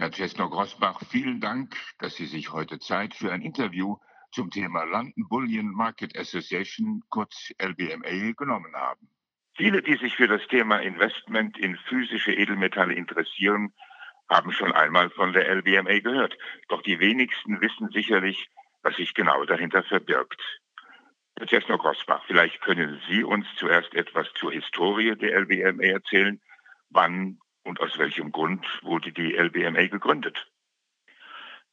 Herr Cesno-Grossbach, vielen Dank, dass Sie sich heute Zeit für ein Interview zum Thema London Bullion Market Association, kurz LBMA, genommen haben. Viele, die sich für das Thema Investment in physische Edelmetalle interessieren, haben schon einmal von der LBMA gehört. Doch die wenigsten wissen sicherlich, was sich genau dahinter verbirgt. Herr Cesno-Grossbach, vielleicht können Sie uns zuerst etwas zur Historie der LBMA erzählen. Wann und aus welchem Grund wurde die LBMA gegründet?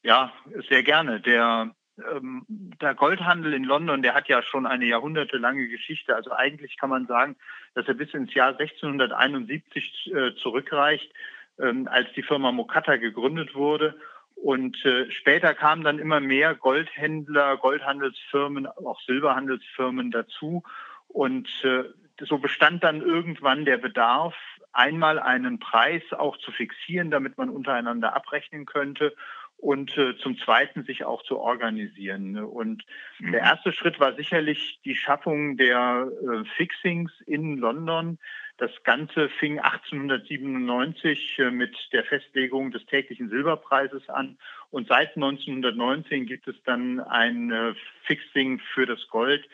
Ja, sehr gerne. Der, ähm, der Goldhandel in London, der hat ja schon eine jahrhundertelange Geschichte. Also eigentlich kann man sagen, dass er bis ins Jahr 1671 äh, zurückreicht, ähm, als die Firma Mokatta gegründet wurde. Und äh, später kamen dann immer mehr Goldhändler, Goldhandelsfirmen, auch Silberhandelsfirmen dazu. Und äh, so bestand dann irgendwann der Bedarf, einmal einen Preis auch zu fixieren, damit man untereinander abrechnen könnte und äh, zum Zweiten sich auch zu organisieren. Und mhm. der erste Schritt war sicherlich die Schaffung der äh, Fixings in London. Das Ganze fing 1897 äh, mit der Festlegung des täglichen Silberpreises an und seit 1919 gibt es dann ein Fixing für das Gold,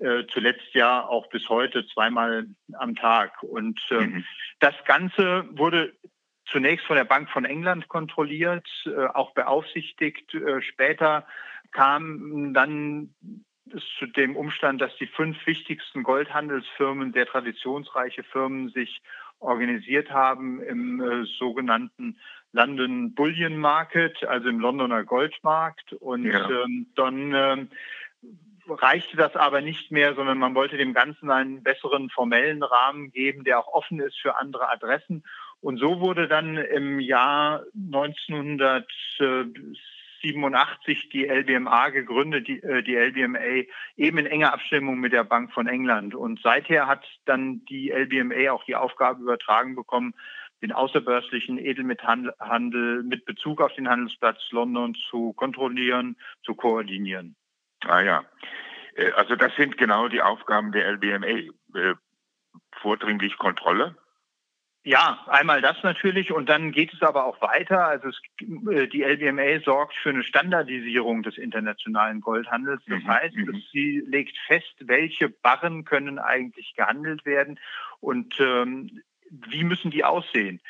äh, zuletzt ja auch bis heute zweimal am Tag. Und äh, mhm. das Ganze wurde zunächst von der Bank von England kontrolliert, äh, auch beaufsichtigt. Äh, später kam dann es zu dem Umstand, dass die fünf wichtigsten Goldhandelsfirmen, sehr traditionsreiche Firmen, sich organisiert haben im äh, sogenannten London Bullion Market, also im Londoner Goldmarkt. Und ja. ähm, dann ähm, reichte das aber nicht mehr, sondern man wollte dem Ganzen einen besseren formellen Rahmen geben, der auch offen ist für andere Adressen. Und so wurde dann im Jahr 1987 die LBMA gegründet, die, äh, die LBMA eben in enger Abstimmung mit der Bank von England. Und seither hat dann die LBMA auch die Aufgabe übertragen bekommen, den außerbörslichen Edelmetallhandel mit Bezug auf den Handelsplatz London zu kontrollieren, zu koordinieren. Ah ja, äh, also das sind genau die Aufgaben der LBMA. Äh, vordringlich Kontrolle? Ja, einmal das natürlich und dann geht es aber auch weiter. Also es, äh, die LBMA sorgt für eine Standardisierung des internationalen Goldhandels. Das mhm. heißt, mhm. sie legt fest, welche Barren können eigentlich gehandelt werden und ähm, wie müssen die aussehen.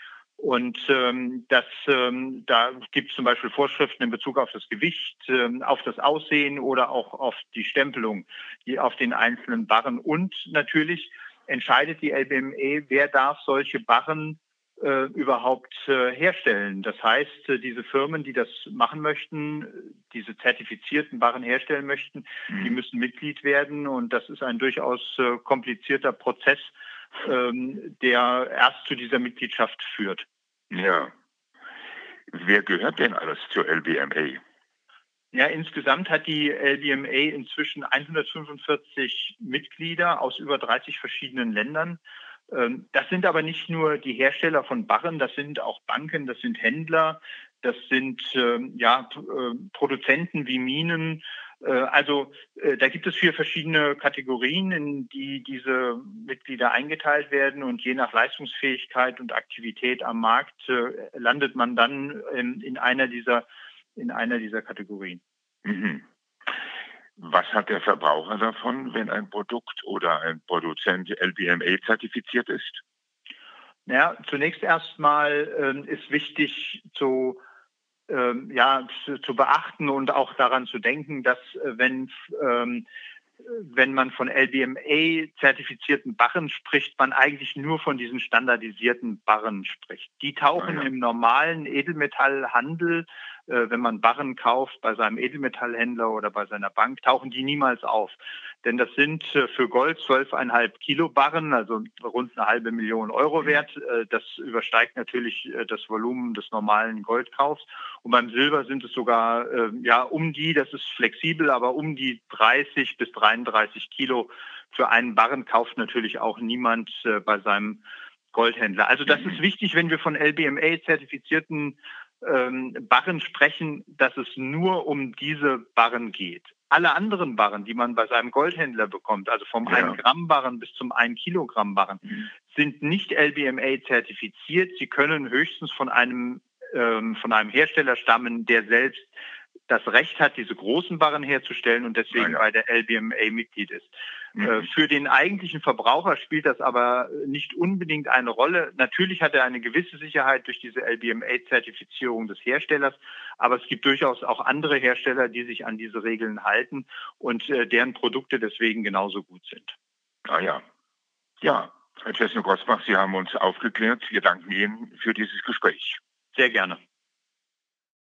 Und ähm, das, ähm, da gibt es zum Beispiel Vorschriften in Bezug auf das Gewicht, ähm, auf das Aussehen oder auch auf die Stempelung die auf den einzelnen Barren. Und natürlich entscheidet die LBME, wer darf solche Barren äh, überhaupt äh, herstellen. Das heißt, äh, diese Firmen, die das machen möchten, diese zertifizierten Barren herstellen möchten, mhm. die müssen Mitglied werden. Und das ist ein durchaus äh, komplizierter Prozess, ähm, der erst zu dieser Mitgliedschaft führt. Ja. Wer gehört denn alles zur LBMA? Ja, insgesamt hat die LBMA inzwischen 145 Mitglieder aus über 30 verschiedenen Ländern. Ähm, das sind aber nicht nur die Hersteller von Barren, das sind auch Banken, das sind Händler, das sind ähm, ja, äh, Produzenten wie Minen, also äh, da gibt es vier verschiedene Kategorien, in die diese Mitglieder eingeteilt werden und je nach Leistungsfähigkeit und Aktivität am Markt äh, landet man dann in einer dieser, in einer dieser Kategorien. Mhm. Was hat der Verbraucher davon, wenn ein Produkt oder ein Produzent LBMA zertifiziert ist? Ja, zunächst erstmal äh, ist wichtig zu ähm, ja, zu, zu, beachten und auch daran zu denken, dass äh, wenn ähm, wenn man von LBMA-zertifizierten Barren spricht, man eigentlich nur von diesen standardisierten Barren spricht. Die tauchen ah, ja. im normalen Edelmetallhandel wenn man Barren kauft bei seinem Edelmetallhändler oder bei seiner Bank, tauchen die niemals auf. Denn das sind äh, für Gold 12,5 Kilo Barren, also rund eine halbe Million Euro mhm. wert. Äh, das übersteigt natürlich das Volumen des normalen Goldkaufs. Und beim Silber sind es sogar ja um die, das ist flexibel, aber um die 30 bis 33 Kilo für einen Barren kauft natürlich auch niemand bei seinem Goldhändler. Also das ist mhm. wichtig, wenn wir von LBMA-zertifizierten ähm, Barren sprechen, dass es nur um diese Barren geht. Alle anderen Barren, die man bei seinem Goldhändler bekommt, also vom ja. 1 Gramm Barren bis zum 1 Kilogramm Barren, mhm. sind nicht LBMA zertifiziert. Sie können höchstens von einem ähm, von einem Hersteller stammen, der selbst das Recht hat, diese großen Barren herzustellen und deswegen ja, ja. bei der LBMA Mitglied ist. Mhm. Äh, für den eigentlichen Verbraucher spielt das aber nicht unbedingt eine Rolle. Natürlich hat er eine gewisse Sicherheit durch diese LBMA-Zertifizierung des Herstellers, aber es gibt durchaus auch andere Hersteller, die sich an diese Regeln halten und äh, deren Produkte deswegen genauso gut sind. Ah ja. Ja, Herr Chesno-Gosbach, Sie haben uns aufgeklärt. Wir danken Ihnen für dieses Gespräch. Sehr gerne.